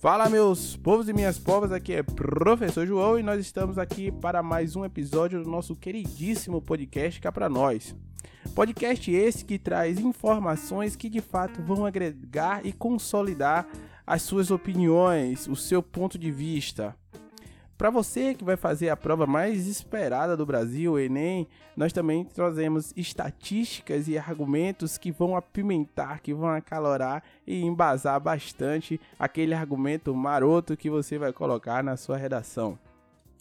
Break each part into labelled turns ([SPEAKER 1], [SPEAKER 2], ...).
[SPEAKER 1] Fala, meus povos e minhas povas, aqui é Professor João e nós estamos aqui para mais um episódio do nosso queridíssimo podcast Cá Pra Nós. Podcast esse que traz informações que de fato vão agregar e consolidar as suas opiniões, o seu ponto de vista. Para você que vai fazer a prova mais esperada do Brasil, o Enem, nós também trazemos estatísticas e argumentos que vão apimentar, que vão acalorar e embasar bastante aquele argumento maroto que você vai colocar na sua redação.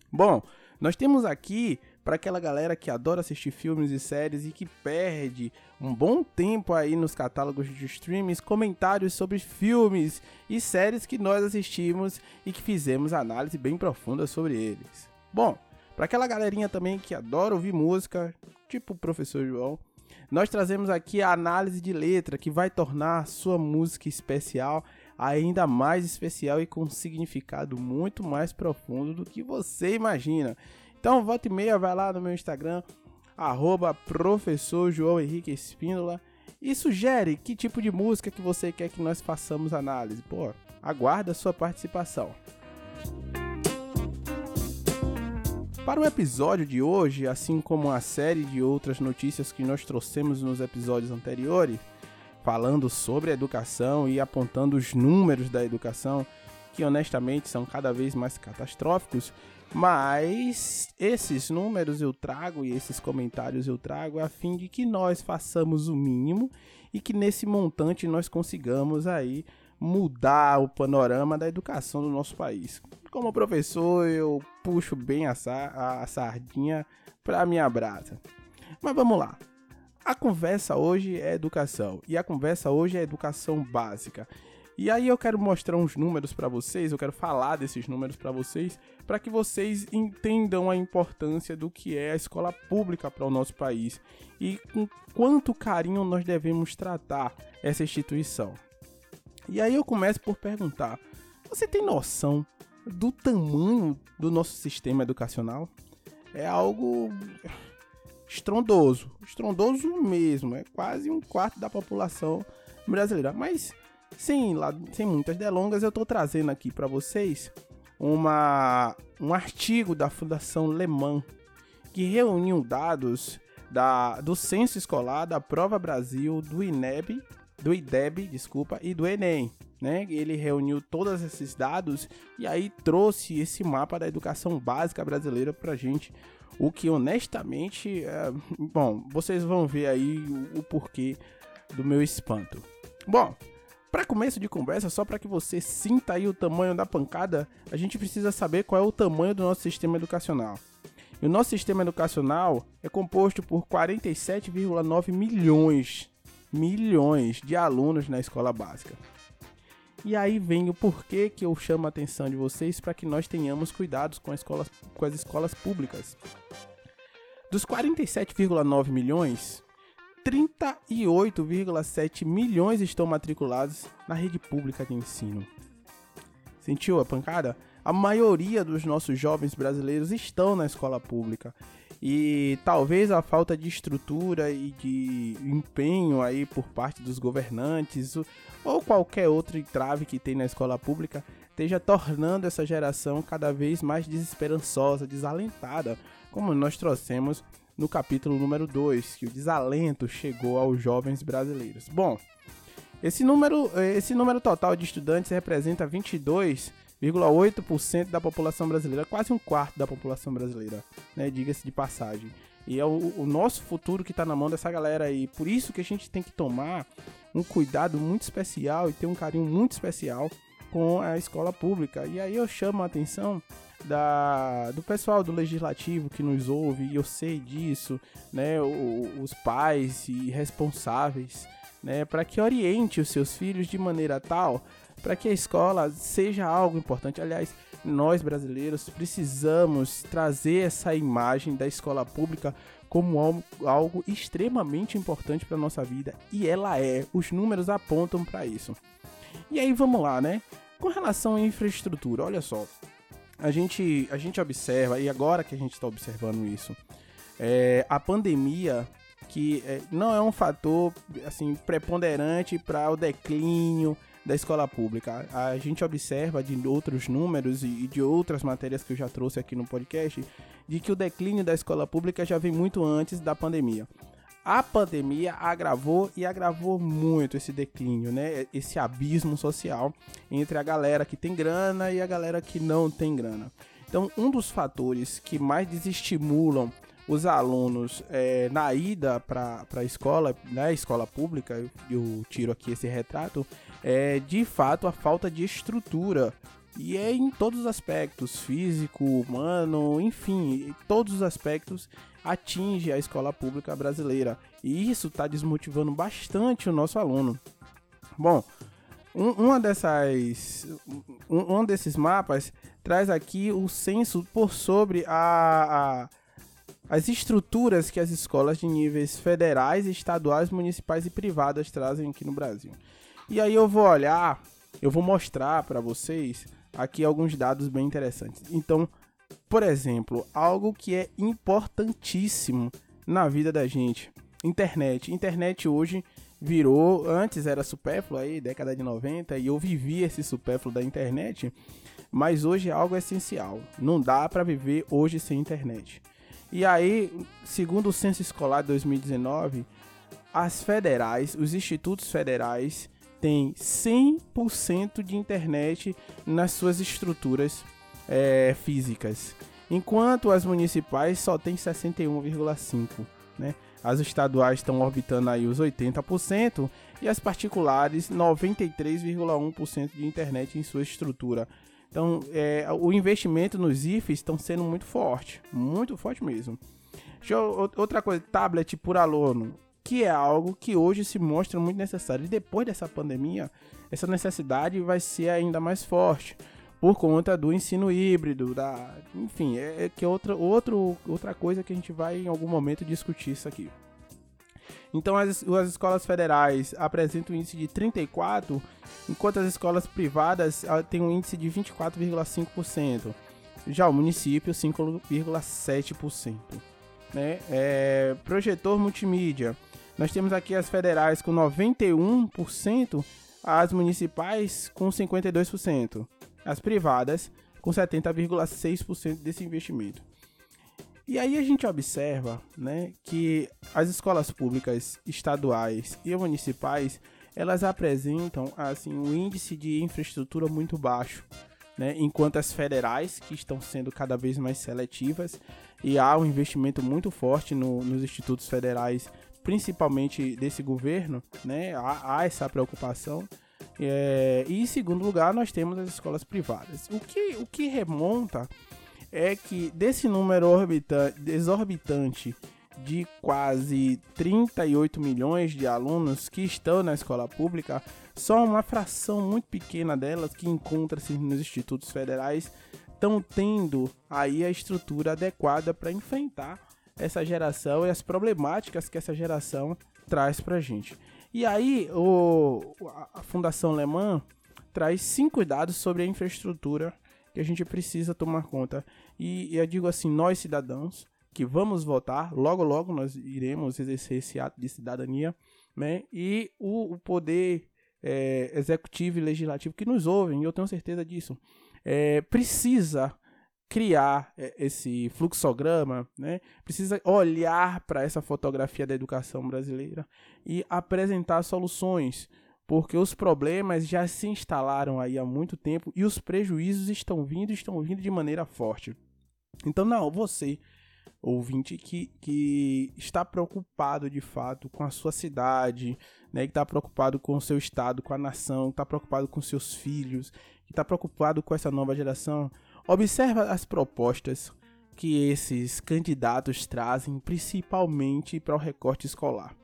[SPEAKER 1] Bom, nós temos aqui para aquela galera que adora assistir filmes e séries e que perde um bom tempo aí nos catálogos de streams, comentários sobre filmes e séries que nós assistimos e que fizemos análise bem profunda sobre eles. Bom, para aquela galerinha também que adora ouvir música, tipo o professor João, nós trazemos aqui a análise de letra que vai tornar sua música especial ainda mais especial e com significado muito mais profundo do que você imagina. Então, volta e meia, vai lá no meu Instagram, arroba professor João Henrique Espíndola e sugere que tipo de música que você quer que nós façamos análise. Pô, aguarda a sua participação. Para o episódio de hoje, assim como a série de outras notícias que nós trouxemos nos episódios anteriores, falando sobre a educação e apontando os números da educação, que honestamente são cada vez mais catastróficos, mas esses números eu trago e esses comentários eu trago a fim de que nós façamos o mínimo e que nesse montante nós consigamos aí mudar o panorama da educação do nosso país. Como professor, eu puxo bem a, a, a sardinha para minha brasa. Mas vamos lá. A conversa hoje é educação e a conversa hoje é educação básica. E aí eu quero mostrar uns números para vocês, eu quero falar desses números para vocês, para que vocês entendam a importância do que é a escola pública para o nosso país e com quanto carinho nós devemos tratar essa instituição. E aí eu começo por perguntar: você tem noção do tamanho do nosso sistema educacional? É algo estrondoso, estrondoso mesmo, é quase um quarto da população brasileira. Mas sem, sem muitas delongas, eu estou trazendo aqui para vocês uma, um artigo da Fundação Le Mans que reuniu dados da, do censo escolar, da Prova Brasil, do INEB, do IDEB, desculpa, e do Enem. Né? Ele reuniu todos esses dados e aí trouxe esse mapa da educação básica brasileira para gente. O que honestamente, é... bom, vocês vão ver aí o, o porquê do meu espanto. Bom, para começo de conversa, só para que você sinta aí o tamanho da pancada, a gente precisa saber qual é o tamanho do nosso sistema educacional. E o nosso sistema educacional é composto por 47,9 milhões, milhões de alunos na escola básica. E aí vem o porquê que eu chamo a atenção de vocês para que nós tenhamos cuidados com, com as escolas públicas. Dos 47,9 milhões, 38,7 milhões estão matriculados na rede pública de ensino. Sentiu a pancada? A maioria dos nossos jovens brasileiros estão na escola pública. E talvez a falta de estrutura e de empenho aí por parte dos governantes ou qualquer outro entrave que tem na escola pública esteja tornando essa geração cada vez mais desesperançosa, desalentada, como nós trouxemos no capítulo número 2, que o desalento chegou aos jovens brasileiros. Bom, esse número, esse número total de estudantes representa 22,8% da população brasileira, quase um quarto da população brasileira, né? Diga-se de passagem. E é o, o nosso futuro que está na mão dessa galera aí. Por isso que a gente tem que tomar um cuidado muito especial e ter um carinho muito especial com a escola pública. E aí eu chamo a atenção da, do pessoal do legislativo que nos ouve, e eu sei disso, né, o, os pais e responsáveis, né, para que oriente os seus filhos de maneira tal para que a escola seja algo importante. Aliás, nós brasileiros precisamos trazer essa imagem da escola pública como algo, extremamente importante para nossa vida e ela é. Os números apontam para isso. E aí vamos lá, né? Com relação à infraestrutura, olha só, a gente, a gente observa, e agora que a gente está observando isso, é, a pandemia que é, não é um fator assim preponderante para o declínio da escola pública. A gente observa de outros números e de outras matérias que eu já trouxe aqui no podcast, de que o declínio da escola pública já vem muito antes da pandemia. A pandemia agravou e agravou muito esse declínio, né? Esse abismo social entre a galera que tem grana e a galera que não tem grana. Então, um dos fatores que mais desestimulam os alunos é, na ida para a escola, na né, escola pública, eu tiro aqui esse retrato, é de fato a falta de estrutura. E é em todos os aspectos, físico, humano, enfim, todos os aspectos atinge a escola pública brasileira. E isso está desmotivando bastante o nosso aluno. Bom, um, uma dessas, um, um, desses mapas traz aqui o censo por sobre a, a as estruturas que as escolas de níveis federais, estaduais, municipais e privadas trazem aqui no Brasil. E aí eu vou olhar, eu vou mostrar para vocês aqui alguns dados bem interessantes. Então, por exemplo, algo que é importantíssimo na vida da gente, internet. Internet hoje virou, antes era supérfluo aí, década de 90, e eu vivi esse supérfluo da internet, mas hoje é algo essencial. Não dá para viver hoje sem internet. E aí, segundo o Censo Escolar 2019, as federais, os institutos federais, têm 100% de internet nas suas estruturas é, físicas, enquanto as municipais só têm 61,5%. Né? As estaduais estão orbitando aí os 80% e as particulares 93,1% de internet em sua estrutura. Então, é, o investimento nos IFES estão sendo muito forte, muito forte mesmo. Eu, outra coisa, tablet por aluno, que é algo que hoje se mostra muito necessário. E depois dessa pandemia, essa necessidade vai ser ainda mais forte por conta do ensino híbrido, da, enfim, é, é que é outra, outro, outra coisa que a gente vai em algum momento discutir isso aqui. Então as, as escolas federais apresentam um índice de 34, enquanto as escolas privadas ah, têm um índice de 24,5%. Já o município 5,7%. Né? É, projetor multimídia. Nós temos aqui as federais com 91%, as municipais com 52%, as privadas com 70,6% desse investimento. E aí a gente observa, né, que as escolas públicas estaduais e municipais, elas apresentam assim um índice de infraestrutura muito baixo, né, enquanto as federais, que estão sendo cada vez mais seletivas, e há um investimento muito forte no, nos institutos federais, principalmente desse governo, né, há, há essa preocupação. É, e em segundo lugar, nós temos as escolas privadas. O que, o que remonta é que desse número exorbitante de quase 38 milhões de alunos que estão na escola pública, só uma fração muito pequena delas que encontra-se nos institutos federais estão tendo aí a estrutura adequada para enfrentar essa geração e as problemáticas que essa geração traz para a gente. E aí o, a Fundação Alemã traz cinco dados sobre a infraestrutura que a gente precisa tomar conta. E, e eu digo assim, nós cidadãos que vamos votar, logo logo nós iremos exercer esse ato de cidadania, né? E o, o poder é, executivo e legislativo que nos ouvem, eu tenho certeza disso, é, precisa criar é, esse fluxograma, né? Precisa olhar para essa fotografia da educação brasileira e apresentar soluções porque os problemas já se instalaram aí há muito tempo e os prejuízos estão vindo, estão vindo de maneira forte. Então, não, você, ouvinte, que, que está preocupado de fato com a sua cidade, né, que está preocupado com o seu estado, com a nação, está preocupado com seus filhos, que está preocupado com essa nova geração, observa as propostas que esses candidatos trazem, principalmente para o recorte escolar.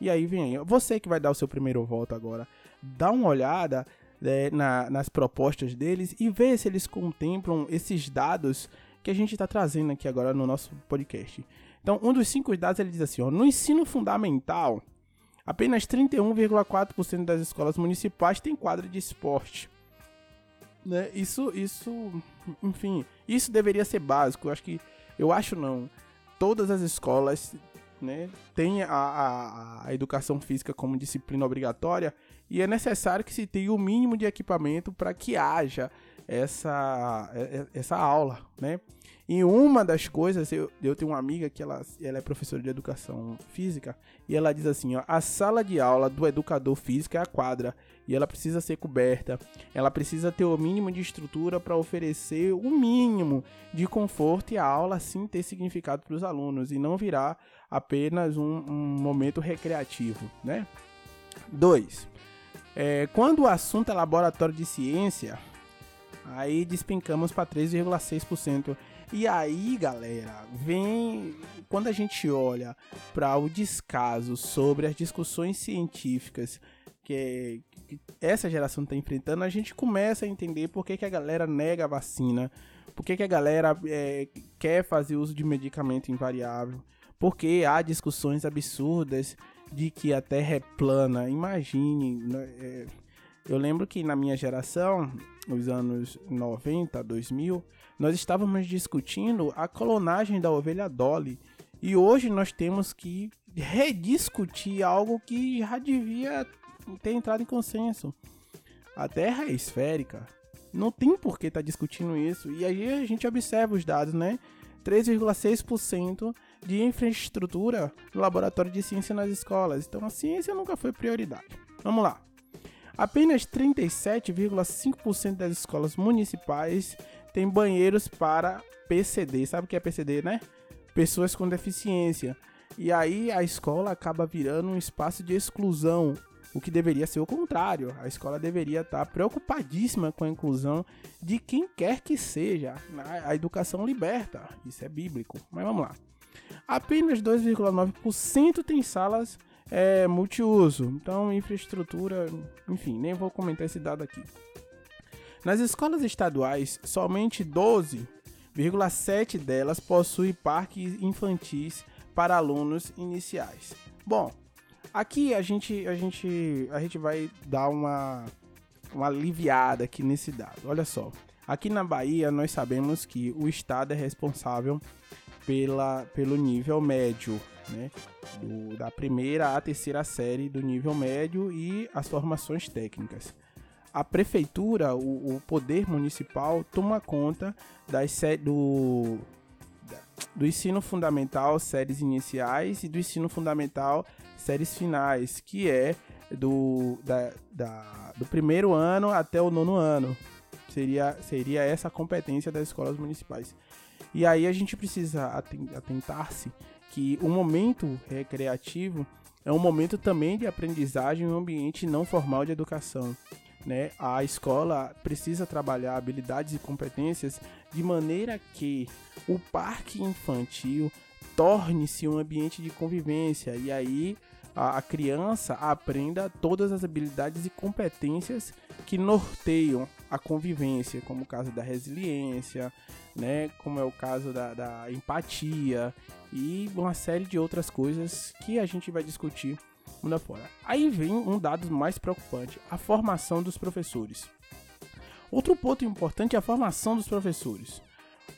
[SPEAKER 1] E aí vem aí, você que vai dar o seu primeiro voto agora, dá uma olhada né, na, nas propostas deles e vê se eles contemplam esses dados que a gente está trazendo aqui agora no nosso podcast. Então, um dos cinco dados ele diz assim: ó, no ensino fundamental, apenas 31,4% das escolas municipais têm quadra de esporte. Né? Isso, isso, enfim, isso deveria ser básico. Eu acho que, eu acho não. Todas as escolas né, tem a, a, a educação física como disciplina obrigatória e é necessário que se tenha o mínimo de equipamento para que haja essa, essa aula, né? E uma das coisas, eu, eu tenho uma amiga que ela, ela é professora de educação física, e ela diz assim, ó, a sala de aula do educador físico é a quadra, e ela precisa ser coberta, ela precisa ter o mínimo de estrutura para oferecer o mínimo de conforto e a aula sim ter significado para os alunos, e não virar apenas um, um momento recreativo, né? 2. É, quando o assunto é laboratório de ciência, aí despencamos para 3,6%. E aí, galera, vem quando a gente olha para o descaso sobre as discussões científicas que, que essa geração está enfrentando, a gente começa a entender por que, que a galera nega a vacina, por que, que a galera é, quer fazer uso de medicamento invariável, porque há discussões absurdas de que a Terra é plana. Imagine, né, é, eu lembro que na minha geração, nos anos 90, 2000, nós estávamos discutindo a clonagem da ovelha Dolly. E hoje nós temos que rediscutir algo que já devia ter entrado em consenso. A Terra é esférica. Não tem por que estar tá discutindo isso. E aí a gente observa os dados, né? 3,6% de infraestrutura no laboratório de ciência nas escolas. Então a ciência nunca foi prioridade. Vamos lá. Apenas 37,5% das escolas municipais têm banheiros para PCD. Sabe o que é PCD, né? Pessoas com deficiência. E aí a escola acaba virando um espaço de exclusão, o que deveria ser o contrário. A escola deveria estar preocupadíssima com a inclusão de quem quer que seja. A educação liberta, isso é bíblico. Mas vamos lá. Apenas 2,9% tem salas é, multiuso. Então, infraestrutura, enfim, nem vou comentar esse dado aqui. Nas escolas estaduais, somente 12,7 delas possuem parques infantis para alunos iniciais. Bom, aqui a gente, a gente, a gente vai dar uma, uma aliviada aqui nesse dado. Olha só, aqui na Bahia nós sabemos que o estado é responsável pela, pelo nível médio né? Do, da primeira à terceira série do nível médio e as formações técnicas. A prefeitura, o, o poder municipal, toma conta das do, do ensino fundamental, séries iniciais, e do ensino fundamental, séries finais, que é do, da, da, do primeiro ano até o nono ano. Seria, seria essa a competência das escolas municipais. E aí a gente precisa atentar-se que o momento recreativo é um momento também de aprendizagem em um ambiente não formal de educação. Né? A escola precisa trabalhar habilidades e competências de maneira que o parque infantil torne-se um ambiente de convivência e aí a, criança aprenda todas as habilidades e competências que norteiam a convivência, como o caso da resiliência, né, como é o caso da, da empatia e uma série de outras coisas que a gente vai discutir mundo fora. Aí vem um dado mais preocupante: a formação dos professores. Outro ponto importante é a formação dos professores.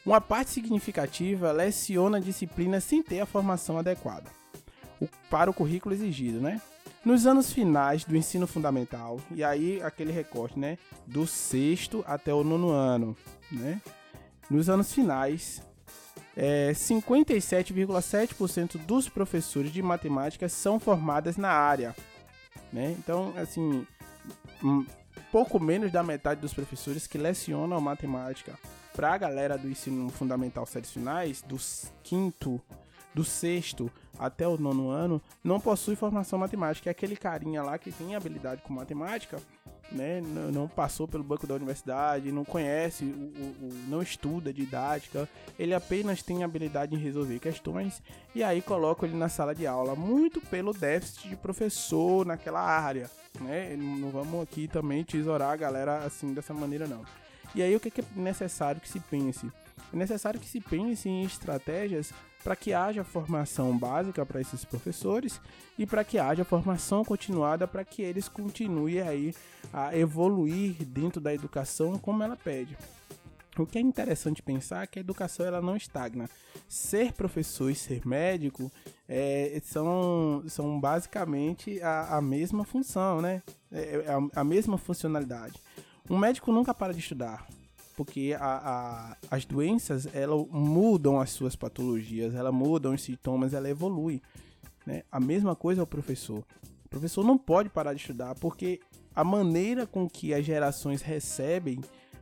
[SPEAKER 1] Uma parte significativa leciona disciplinas sem ter a formação adequada para o currículo exigido, né? Nos anos finais do ensino fundamental, e aí aquele recorte, né? Do sexto até o nono ano, né? Nos anos finais, é, 57,7% dos professores de matemática são formadas na área. Né? Então, assim, um, pouco menos da metade dos professores que lecionam matemática para a galera do ensino fundamental séries finais, do quinto, do sexto até o nono ano, não possui formação matemática. É aquele carinha lá que tem habilidade com matemática, né, não passou pelo banco da universidade, não conhece, não estuda didática, ele apenas tem habilidade em resolver questões e aí coloca ele na sala de aula, muito pelo déficit de professor naquela área, né? Não vamos aqui também tesourar a galera assim dessa maneira não. E aí o que é necessário que se pense? É necessário que se pense em estratégias para que haja formação básica para esses professores e para que haja formação continuada para que eles continuem aí a evoluir dentro da educação como ela pede. O que é interessante pensar é que a educação ela não estagna. Ser professor e ser médico é, são, são basicamente a, a mesma função, né? É, é a, a, mesma funcionalidade. Um médico nunca para de estudar, porque a, a, as doenças elas mudam as suas patologias, elas mudam os sintomas, ela evolui. Né? A mesma coisa é o professor. O professor não pode parar de estudar, porque a maneira com que as gerações recebem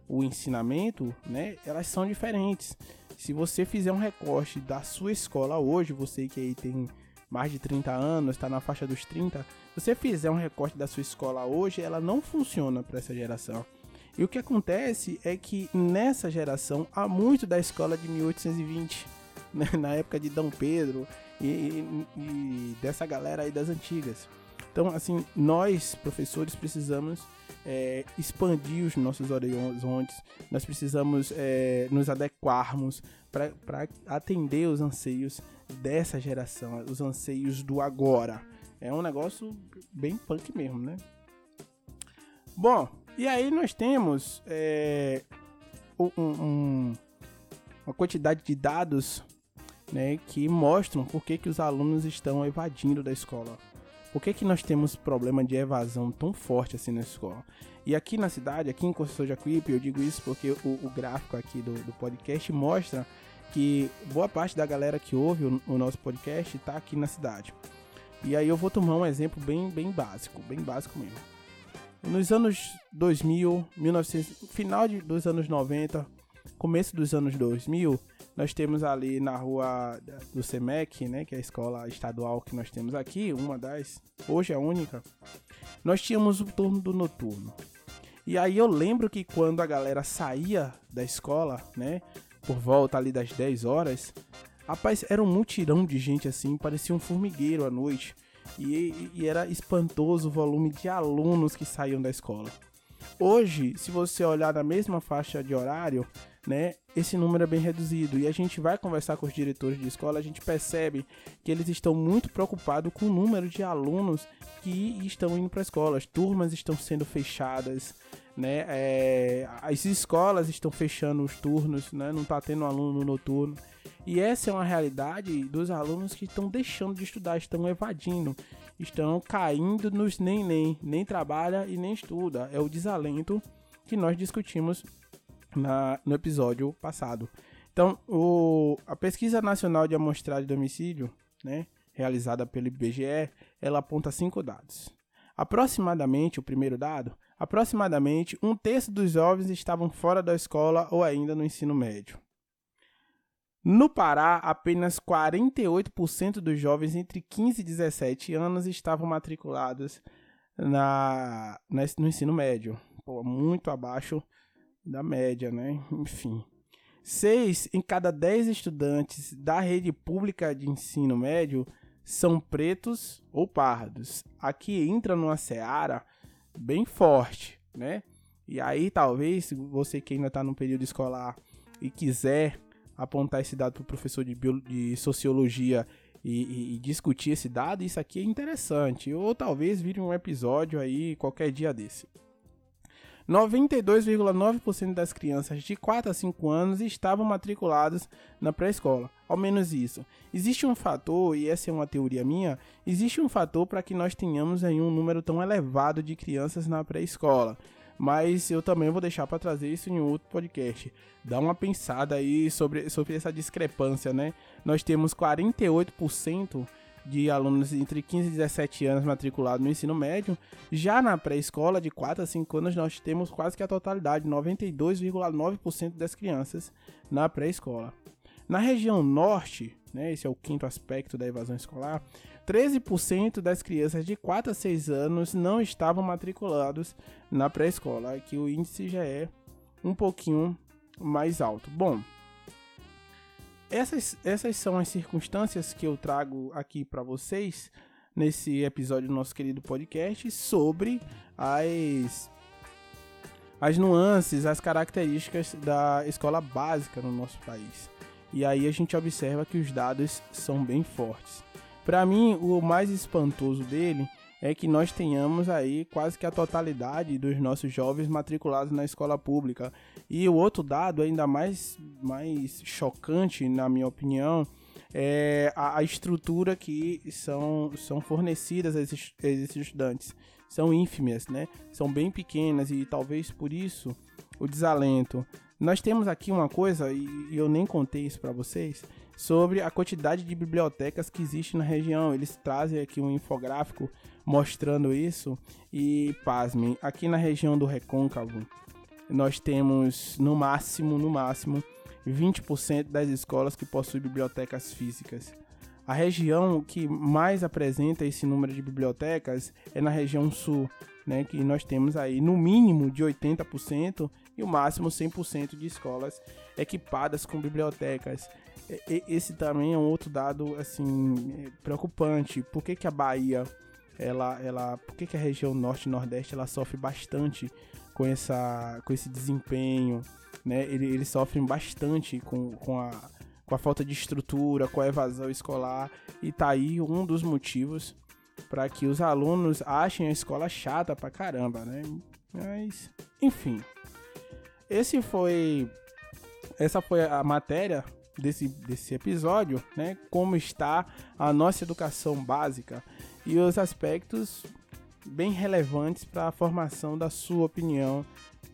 [SPEAKER 1] o ensinamento, né, elas são diferentes. Se você fizer um recorte da sua escola hoje, você que aí tem mais de 30 anos, está na faixa dos 30, você fizer um recorte da sua escola hoje, ela não funciona para essa geração. E o que acontece é que nessa geração há muito da escola de 1820, né, na época de Dom Pedro e, e, dessa galera aí das antigas. Então, assim, nós, professores, precisamos é, expandir os nossos horizontes, nós precisamos é, nos adequarmos para atender os anseios dessa geração, os anseios do agora. É um negócio bem punk mesmo, né? Bom, e aí nós temos é, um, um, uma quantidade de dados né, que mostram por que, que os alunos estão evadindo da escola. Por que, que nós temos problema de evasão tão forte assim na escola? E aqui na cidade, aqui em Conceição de Aquipe, eu digo isso porque o, o gráfico aqui do, do, podcast mostra que boa parte da galera que ouve o, o nosso podcast está aqui na cidade. E aí eu vou tomar um exemplo bem, bem básico, bem básico mesmo. Nos anos 2000, 1900, final de, dos anos 90, começo dos anos 2000, nós temos ali na rua do SEMEC, né, que é a escola estadual que nós temos aqui, uma das, hoje é a única, nós tínhamos o turno do noturno. E aí eu lembro que quando a galera saía da escola, né, por volta ali das 10 horas, rapaz, era um mutirão de gente assim, parecia um formigueiro à noite. E, e era espantoso o volume de alunos que saíam da escola. Hoje, se você olhar na mesma faixa de horário, né, esse número é bem reduzido. E a gente vai conversar com os diretores de escola, a gente percebe que eles estão muito preocupados com o número de alunos que estão indo para a escola. As turmas estão sendo fechadas, né? É, as escolas estão fechando os turnos, né? Não está tendo aluno noturno. E essa é uma realidade dos alunos que estão deixando de estudar, estão evadindo, estão caindo nos nem nem, nem trabalha e nem estuda. É o desalento que nós discutimos na, no episódio passado. Então, o, a pesquisa nacional de amostragem de homicídio, né, realizada pelo IBGE, ela aponta cinco dados. Aproximadamente, o primeiro dado, aproximadamente um terço dos jovens estavam fora da escola ou ainda no ensino médio. No Pará, apenas 48% dos jovens entre 15 e 17 anos estavam matriculados na, no ensino médio, Pô, muito abaixo da média, né? Enfim. Seis em cada dez estudantes da rede pública de ensino médio são pretos ou pardos. Aqui entra numa seara bem forte, né? E aí, talvez, você que ainda está no período escolar e quiser apontar esse dado para o professor de, de sociologia e, e, e, discutir esse dado, isso aqui é interessante. Ou talvez vire um episódio aí qualquer dia desse. 92,9% das crianças de 4 a 5 anos estavam matriculadas na pré-escola. Ao menos isso. Existe um fator, e essa é uma teoria minha, existe um fator para que nós tenhamos aí um número tão elevado de crianças na pré-escola. Mas eu também vou deixar para trazer isso em outro podcast. Dá uma pensada aí sobre, sobre essa discrepância, né? Nós temos 48% de alunos entre 15 e 17 anos matriculados no ensino médio. Já na pré-escola, de 4 a 5 anos, nós temos quase que a totalidade, 92,9% das crianças na pré-escola. Na região norte, né, esse é o quinto aspecto da evasão escolar, 13% das crianças de 4 a 6 anos não estavam matriculados na pré-escola. Aqui o índice já é um pouquinho mais alto. Bom, essas, essas são as circunstâncias que eu trago aqui para vocês nesse episódio do nosso querido podcast sobre as as nuances, as características da escola básica no nosso país. E aí a gente observa que os dados são bem fortes. Para mim, o mais espantoso dele é que nós tenhamos aí quase que a totalidade dos nossos jovens matriculados na escola pública. E o outro dado, ainda mais, mais chocante, na minha opinião, é, a, a, estrutura que são, são fornecidas a esses, a esses estudantes são ínfimas, né? São bem pequenas e talvez por isso o desalento. Nós temos aqui uma coisa, e eu nem contei isso para vocês, sobre a quantidade de bibliotecas que existe na região. Eles trazem aqui um infográfico mostrando isso e, pasmem, aqui na região do Recôncavo, nós temos no máximo, no máximo, 20% das escolas que possuem bibliotecas físicas. A região que mais apresenta esse número de bibliotecas é na região sul, né, que nós temos aí no mínimo de 80% e o máximo 100% de escolas equipadas com bibliotecas. Esse também é um outro dado assim preocupante. Por que, que a Bahia, ela, ela, por que, que a região norte e nordeste ela sofre bastante com essa, com esse desempenho, né? Eles sofrem bastante com, com a com a falta de estrutura, com a evasão escolar, e tá aí um dos motivos para que os alunos achem a escola chata pra caramba, né? Mas, enfim. Esse foi essa foi a matéria desse, desse episódio, né? Como está a nossa educação básica e os aspectos bem relevantes para a formação da sua opinião.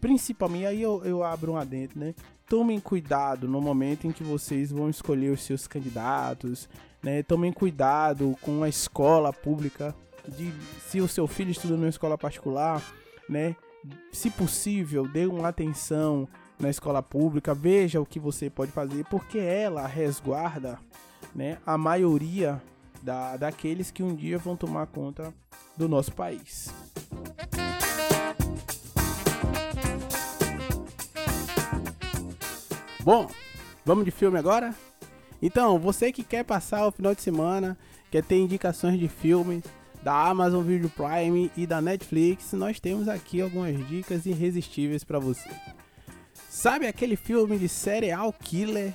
[SPEAKER 1] Principalmente, aí eu, eu abro um adentro, né? tomem cuidado no momento em que vocês vão escolher os seus candidatos, né? Tomem cuidado com a escola pública, de se o seu filho estuda numa escola particular, né? Se possível, dê uma atenção na escola pública, veja o que você pode fazer, porque ela resguarda, né, a maioria da, daqueles que um dia vão tomar conta do nosso país. Bom, vamos de filme agora? Então, você que quer passar o final de semana, quer ter indicações de filmes da Amazon Video Prime e da Netflix, nós temos aqui algumas dicas irresistíveis para você. Sabe aquele filme de serial killer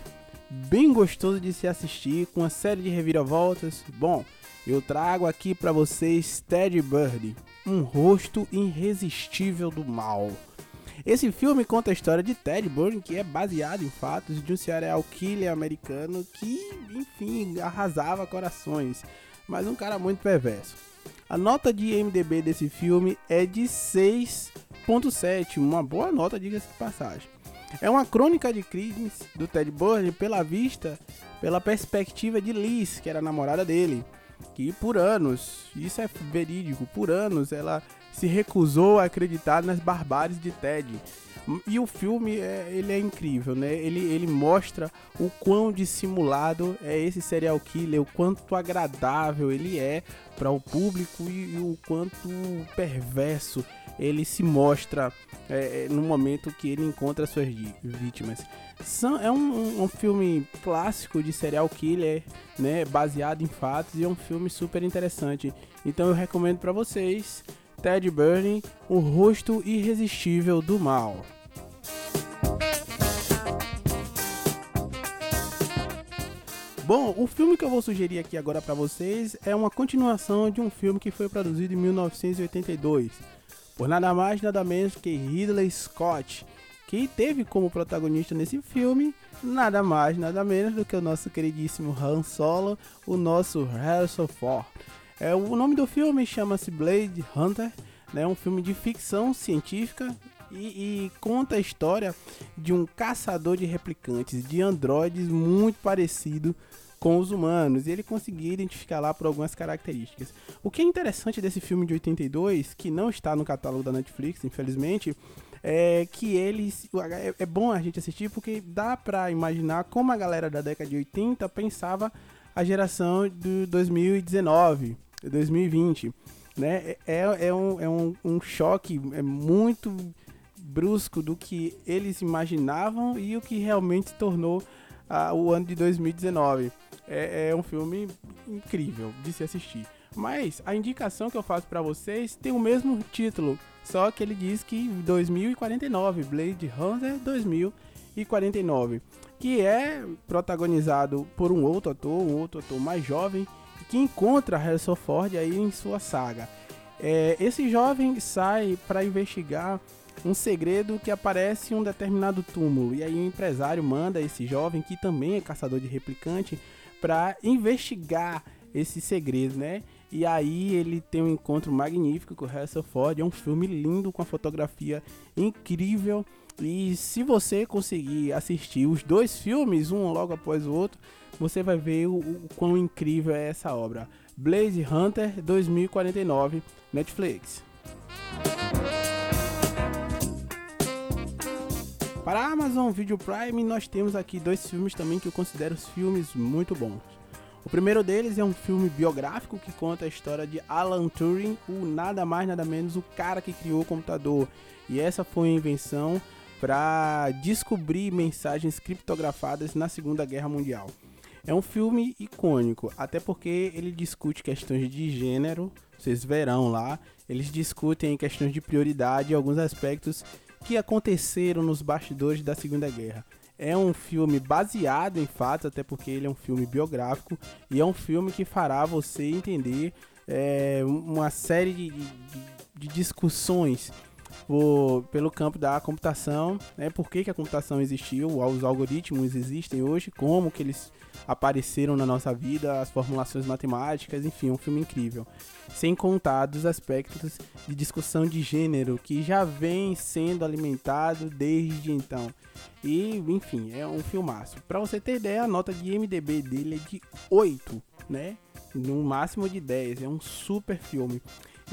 [SPEAKER 1] bem gostoso de se assistir com uma série de reviravoltas? Bom, eu trago aqui para vocês Ted Bundy, um rosto irresistível do mal. Esse filme conta a história de Ted Bundy, que é baseado em fatos de um serial killer americano que, enfim, arrasava corações, mas um cara muito perverso. A nota de MDB desse filme é de 6.7, uma boa nota, diga-se de passagem. É uma crônica de crimes do Ted Bundy pela vista, pela perspectiva de Liz, que era a namorada dele, que por anos, isso é verídico, por anos ela se recusou a acreditar nas barbáries de Ted. E o filme é, ele é incrível, né? Ele, ele mostra o quão dissimulado é esse serial killer, o quanto agradável ele é para o público e, e, o quanto perverso ele se mostra é, é no momento que ele encontra suas vítimas. São, é um, um, filme clássico de serial killer, né? Baseado em fatos e é um filme super interessante. Então eu recomendo para vocês. Ted Bundy, o rosto irresistível do mal. Bom, o filme que eu vou sugerir aqui agora para vocês é uma continuação de um filme que foi produzido em 1982 por nada mais nada menos que Ridley Scott, que teve como protagonista nesse filme nada mais nada menos do que o nosso queridíssimo Han Solo, o nosso Harrison Ford. É, o nome do filme chama-se Blade Hunter, né, um filme de ficção científica e, e, conta a história de um caçador de replicantes, de androides muito parecido com os humanos, e ele conseguia identificar lá por algumas características. O que é interessante desse filme de 82, que não está no catálogo da Netflix, infelizmente, é que eles é, é bom a gente assistir porque dá para imaginar como a galera da década de 80 pensava a geração de 2019, 2020. Né? É, é, um, é um, um choque é muito brusco do que eles imaginavam e o que realmente tornou uh, o ano de 2019. É, é um filme incrível de se assistir. Mas a indicação que eu faço para vocês tem o mesmo título, só que ele diz que 2049, Blade Runner 2049 que é protagonizado por um outro ator, um outro ator mais jovem, que encontra Harrison Ford aí em sua saga. É, esse jovem sai para investigar um segredo que aparece em um determinado túmulo, e aí o empresário manda esse jovem, que também é caçador de replicante, para investigar esse segredo, né? E aí ele tem um encontro magnífico com o Harrison Ford. É um filme lindo com a fotografia incrível. E se você conseguir assistir os dois filmes, um logo após o outro, você vai ver o, o quão incrível é essa obra. Blaze Hunter 2049, Netflix. Para a Amazon Video Prime, nós temos aqui dois filmes também que eu considero filmes muito bons. O primeiro deles é um filme biográfico que conta a história de Alan Turing, o nada mais nada menos o cara que criou o computador. E essa foi a invenção para descobrir mensagens criptografadas na Segunda Guerra Mundial. É um filme icônico, até porque ele discute questões de gênero, vocês verão lá, eles discutem questões de prioridade e alguns aspectos que aconteceram nos bastidores da Segunda Guerra. É um filme baseado em fatos, até porque ele é um filme biográfico e é um filme que fará você entender é, uma série de, de, de discussões pelo campo da computação, né? Por que, que a computação existiu, os algoritmos existem hoje, como que eles apareceram na nossa vida, as formulações matemáticas, enfim, um filme incrível. Sem contar dos aspectos de discussão de gênero que já vem sendo alimentado desde então. E, enfim, é um filmaço. Para você ter ideia, a nota de MDB dele é de 8, né? No máximo de 10. É um super filme.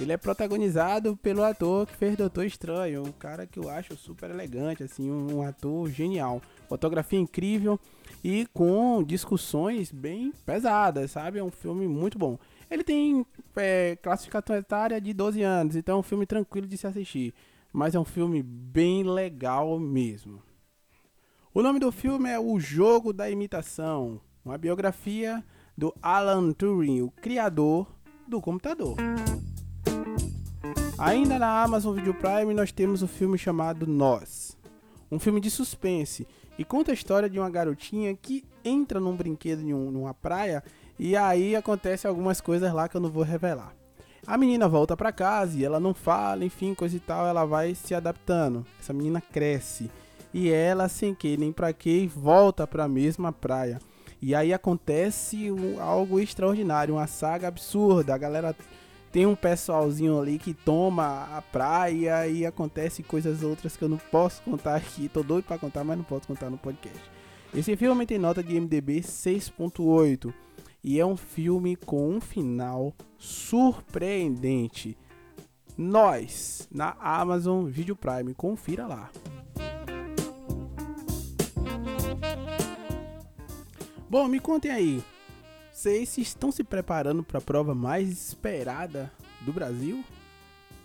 [SPEAKER 1] Ele é protagonizado pelo ator que fez Doutor Estranho, um cara que eu acho super elegante, assim, um ator genial. Fotografia incrível e com discussões bem pesadas, sabe? É um filme muito bom. Ele tem é, classificação etária de 12 anos, então é um filme tranquilo de se assistir. Mas é um filme bem legal mesmo. O nome do filme é O Jogo da Imitação, uma biografia do Alan Turing, o criador do computador. Ainda na Amazon Video Prime nós temos o filme chamado Nós, um filme de suspense e conta a história de uma garotinha que entra num brinquedo em um, numa praia e aí acontece algumas coisas lá que eu não vou revelar. A menina volta para casa e ela não fala, enfim, coisa e tal, ela vai se adaptando. Essa menina cresce e ela, sem que nem para que, volta para a mesma praia. E aí acontece um, algo extraordinário, uma saga absurda. A galera tem um pessoalzinho ali que toma a praia e acontece coisas outras que eu não posso contar aqui. Tô doido para contar, mas não posso contar no podcast. Esse filme tem nota de MDB 6.8 e é um filme com um final surpreendente. Nós, na Amazon Video Prime, confira lá. Bom, me contem aí, vocês estão se preparando para a prova mais esperada do Brasil?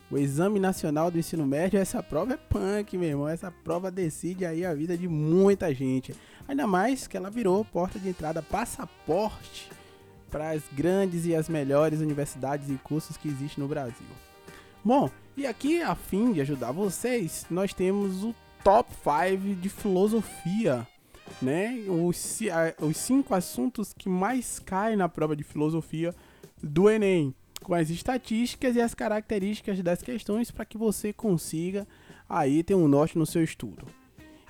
[SPEAKER 1] O Exame Nacional do Ensino Médio, essa prova é punk, meu irmão. Essa prova decide aí a vida de muita gente. Ainda mais que ela virou porta de entrada, passaporte para as grandes e as melhores universidades e cursos que existem no Brasil. Bom, e aqui a fim de ajudar vocês, nós temos o top 5 de filosofia né? Os, os cinco assuntos que mais caem na prova de filosofia do Enem, com as estatísticas e as características das questões para que você consiga aí ter um norte no seu estudo.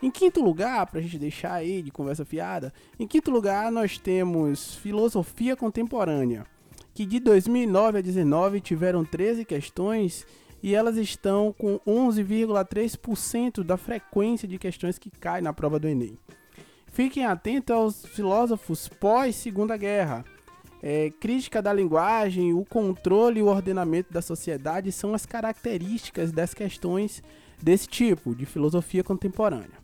[SPEAKER 1] Em quinto lugar, para a gente deixar aí de conversa fiada, em quinto lugar nós temos filosofia contemporânea, que de 2009 a 2019 tiveram 13 questões e elas estão com 11,3% da frequência de questões que cai na prova do Enem. Fiquem atentos aos filósofos pós-Segunda Guerra. É, crítica da linguagem, o controle e o ordenamento da sociedade são as características das questões desse tipo de filosofia contemporânea.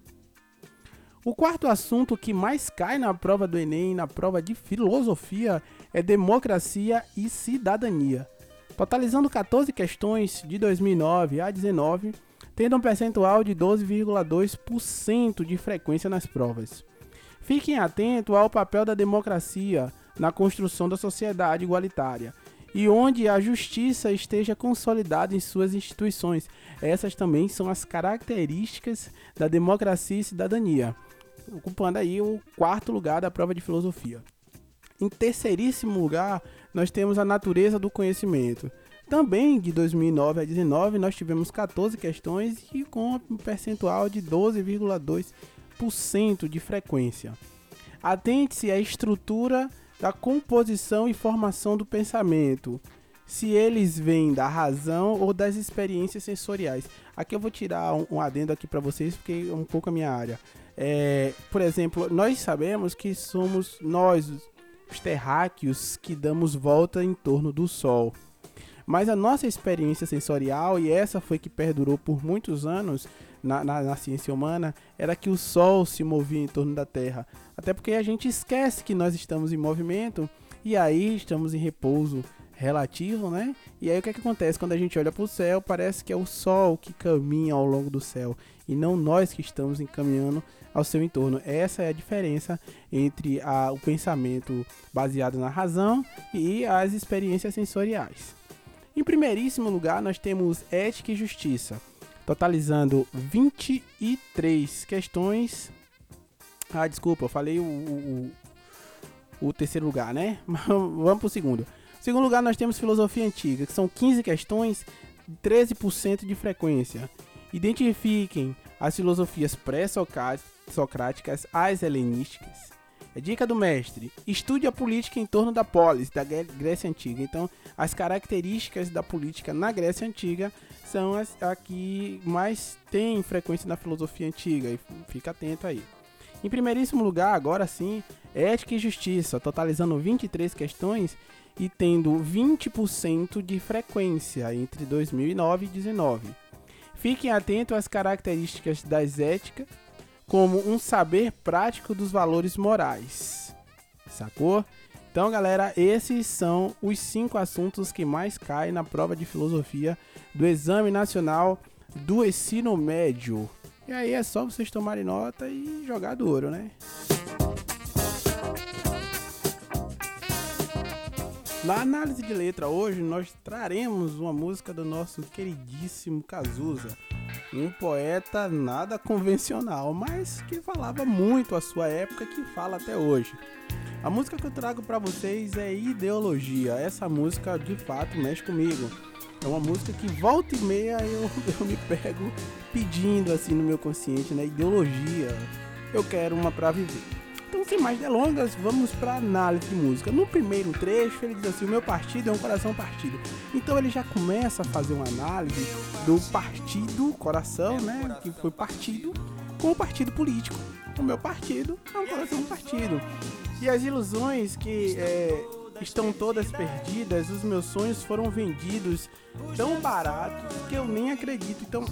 [SPEAKER 1] O quarto assunto que mais cai na prova do Enem, na prova de filosofia, é democracia e cidadania. Totalizando 14 questões de 2009 a 19, tendo um percentual de 12,2% de frequência nas provas. Fiquem atentos ao papel da democracia na construção da sociedade igualitária e onde a justiça esteja consolidada em suas instituições. Essas também são as características da democracia e cidadania, ocupando aí o quarto lugar da prova de filosofia. Em terceiríssimo lugar, nós temos a natureza do conhecimento. Também de 2009 a 2019, nós tivemos 14 questões e com um percentual de 12,2% de frequência. Atente-se à estrutura da composição e formação do pensamento. Se eles vêm da razão ou das experiências sensoriais. Aqui eu vou tirar um, um adendo aqui para vocês, porque é um pouco a minha área. É, por exemplo, nós sabemos que somos nós, os terráqueos, que damos volta em torno do Sol. Mas a nossa experiência sensorial, e essa foi que perdurou por muitos anos na, na, na, ciência humana, era que o Sol se movia em torno da Terra. Até porque a gente esquece que nós estamos em movimento e aí estamos em repouso relativo, né? E aí o que, é que acontece? Quando a gente olha para o céu, parece que é o Sol que caminha ao longo do céu e não nós que estamos encaminhando ao seu entorno. Essa é a diferença entre a, o pensamento baseado na razão e as experiências sensoriais. Em primeiríssimo lugar, nós temos ética e justiça, totalizando 23 questões. Ah, desculpa, eu falei o, o, o terceiro lugar, né? Vamos para o segundo. Segundo lugar, nós temos filosofia antiga, que são 15 questões, 13% de frequência. Identifiquem as filosofias pré-socráticas, as helenísticas dica do mestre: estude a política em torno da polis, da Grécia Antiga. Então, as características da política na Grécia Antiga são as que mais tem frequência na filosofia antiga. E fica atento aí. Em primeiríssimo lugar, agora sim, ética e justiça, totalizando 23 questões e tendo 20% de frequência entre 2009 e 2019. Fiquem atentos às características das éticas como um saber prático dos valores morais. Sacou? Então, galera, esses são os cinco assuntos que mais caem na prova de filosofia do Exame Nacional do Ensino Médio. E aí é só vocês tomarem nota e jogar duro, né? Na análise de letra hoje, nós traremos uma música do nosso queridíssimo Cazuza um poeta nada convencional, mas que falava muito a sua época, que fala até hoje. A música que eu trago para vocês é Ideologia. Essa música de fato mexe comigo. É uma música que volta e meia eu, eu me pego pedindo assim no meu consciente, né? Ideologia. Eu quero uma para viver. Então, sem mais delongas, vamos para análise de música. No primeiro trecho, ele diz assim: O meu partido é um coração partido. Então, ele já começa a fazer uma análise do partido, coração, né? Que foi partido, com o partido político. O meu partido é um coração partido. E as ilusões que é, estão todas perdidas, os meus sonhos foram vendidos tão baratos que eu nem acredito. Então,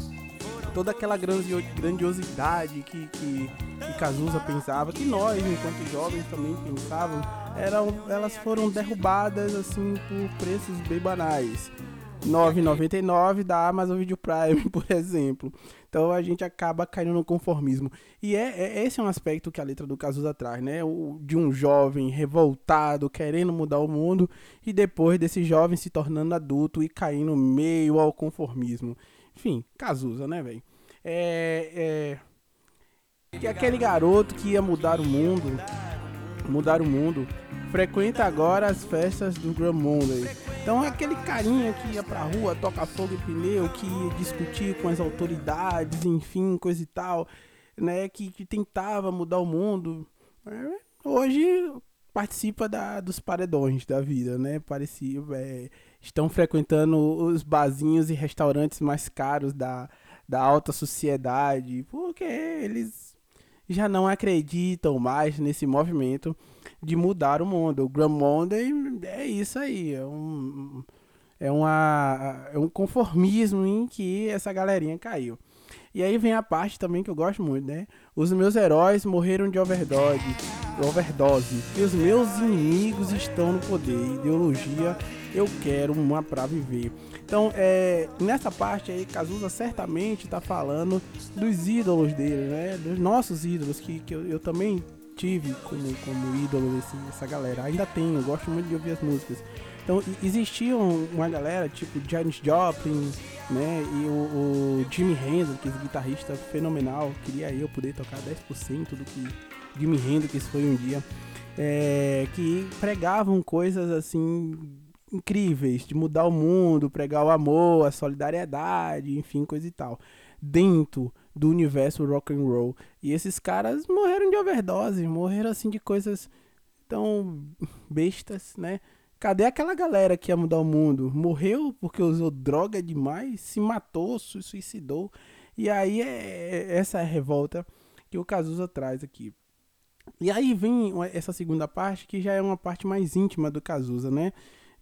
[SPEAKER 1] toda aquela grandiosidade que, que, que Cazuza pensava, que nós, enquanto jovens, também pensávamos, eram, elas foram derrubadas assim por preços bem banais. 9,99 da Amazon Video Prime, por exemplo. Então a gente acaba caindo no conformismo. E é, é, esse é um aspecto que a letra do Cazuza traz, né? O, de um jovem revoltado, querendo mudar o mundo, e depois desse jovem se tornando adulto e caindo meio ao conformismo. Enfim, Cazuza, né, velho? É, é. Que aquele garoto que ia mudar o mundo, mudar o mundo, frequenta agora as festas do Grand Monday. Então aquele carinha que ia pra rua, toca fogo e pneu, que ia discutir com as autoridades, enfim, coisa e tal, né? Que, que tentava mudar o mundo. É, hoje participa da, dos paredões da vida, né? Parecia, é, estão frequentando os barzinhos e restaurantes mais caros da, da alta sociedade, porque eles já não acreditam mais nesse movimento de mudar o mundo. O Grand Monday é isso aí, é um, é, uma, é um conformismo em que essa galerinha caiu. E aí vem a parte também que eu gosto muito, né? Os meus heróis morreram de overdose, overdose. E os meus inimigos estão no poder. Ideologia, eu quero uma pra viver. Então, é, nessa parte aí, Cazuza certamente está falando dos ídolos dele, né? Dos nossos ídolos, que, que eu, eu também tive como, como ídolo esse, essa galera. Ainda tenho, gosto muito de ouvir as músicas. Então existia uma galera tipo Janis Joplin, né? E o, o Jimi Hendrix, é guitarrista fenomenal. Queria eu poder tocar 10% do que Jimi Hendrix foi um dia. É, que pregavam coisas assim incríveis de mudar o mundo, pregar o amor, a solidariedade, enfim, coisa e tal, dentro do universo rock and roll. E esses caras morreram de overdose, morreram assim de coisas tão bestas, né? Cadê aquela galera que ia mudar o mundo? Morreu porque usou droga demais, se matou, se suicidou. E aí é, é essa é revolta que o Cazuza traz aqui. E aí vem essa segunda parte, que já é uma parte mais íntima do Cazuza, né?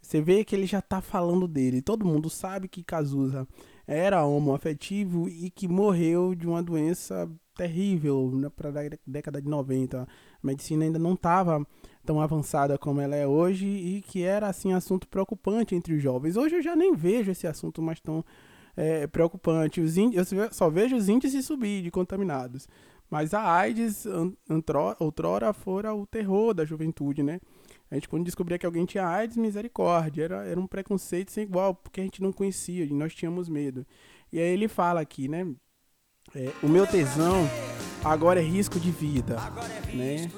[SPEAKER 1] Você vê que ele já tá falando dele. Todo mundo sabe que Cazuza era homoafetivo e que morreu de uma doença terrível né, para a década de 90. A medicina ainda não estava tão avançada como ela é hoje e que era assim assunto preocupante entre os jovens. Hoje eu já nem vejo esse assunto mais tão é, preocupante. Os eu só vejo os índices subir de contaminados. Mas a AIDS, outrora, fora o terror da juventude, né? A gente, quando descobria que alguém tinha AIDS, misericórdia. Era, era um preconceito sem igual, porque a gente não conhecia e nós tínhamos medo. E aí ele fala aqui, né? É, o meu tesão agora é risco de vida, né?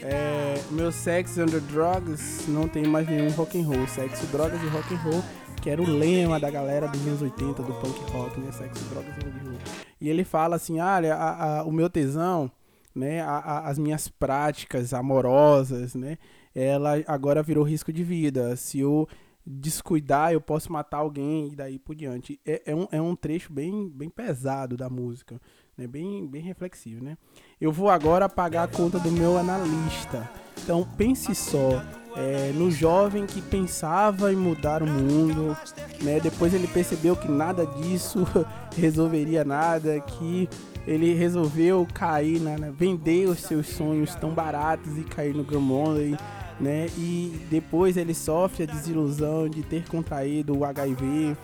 [SPEAKER 1] É, meu sexo under drugs não tem mais nenhum rock and roll, sexo, drogas e rock and roll, que era o lema da galera dos anos 80 do punk rock, né? Sexo, drogas e rock and roll. E ele fala assim, ah, olha, a, a, o meu tesão, né? A, as minhas práticas amorosas, né? Ela agora virou risco de vida. Se eu descuidar, eu posso matar alguém e daí por diante. É, é, um, é um trecho bem, bem pesado da música, né? bem, bem reflexivo. Né? Eu vou agora pagar a conta do meu analista. Então pense só, é, no jovem que pensava em mudar o mundo, né? depois ele percebeu que nada disso resolveria nada, que ele resolveu cair, na, né? vender os seus sonhos tão baratos e cair no Grammonley né? E depois ele sofre a desilusão de ter contraído o HIV,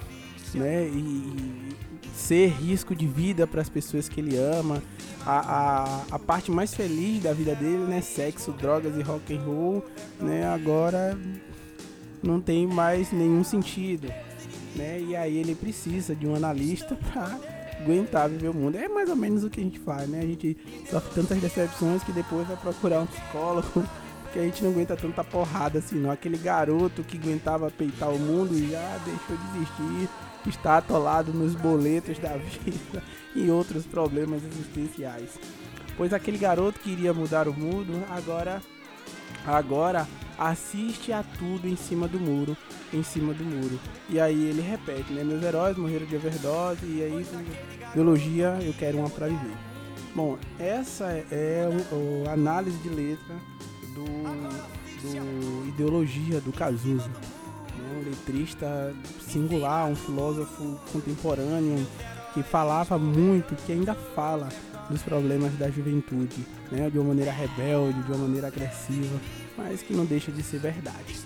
[SPEAKER 1] né? E, ser risco de vida para as pessoas que ele ama. A, a, a parte mais feliz da vida dele, né? Sexo, drogas e rock and roll, né? Agora não tem mais nenhum sentido, né? E aí ele precisa de um analista para aguentar viver o mundo. É mais ou menos o que a gente faz, né? A gente sofre tantas decepções que depois vai procurar um psicólogo que a gente não aguenta tanta porrada assim, não. Aquele garoto que aguentava peitar o mundo já deixou de existir, está atolado nos boletos da vida e outros problemas existenciais. Pois aquele garoto que iria mudar o mundo, agora agora assiste a tudo em cima do muro, em cima do muro. E aí ele repete, né? Meus heróis morreram de overdose e aí biologia eu quero uma para viver. Bom, essa é a análise de letra do, do Ideologia do Cazuza. Né? Um letrista singular, um filósofo contemporâneo que falava muito, que ainda fala dos problemas da juventude, né? de uma maneira rebelde, de uma maneira agressiva, mas que não deixa de ser verdade.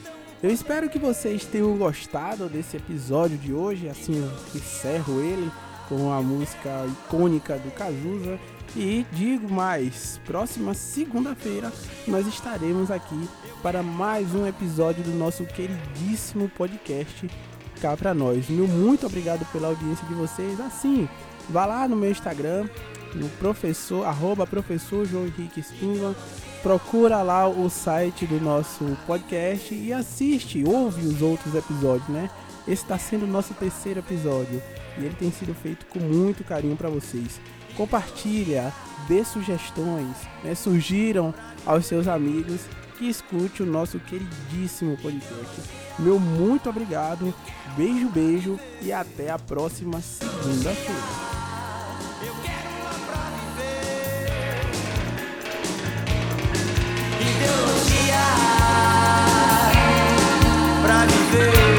[SPEAKER 1] Eu espero que vocês tenham gostado desse episódio de hoje, assim eu encerro ele com a música icônica do Cazuza e digo mais, próxima segunda-feira nós estaremos aqui para mais um episódio do nosso queridíssimo podcast cá para nós. Meu muito obrigado pela audiência de vocês. Assim, vá lá no meu Instagram, no professor, arroba professor João Henrique procura lá o site do nosso podcast e assiste, ouve os outros episódios, né? Esse está sendo o nosso terceiro episódio e ele tem sido feito com muito carinho para vocês compartilha, dê sugestões, né? surgiram aos seus amigos que escute o nosso queridíssimo podcast. Meu muito obrigado, beijo, beijo e até a próxima segunda-feira. Ideologia pra viver.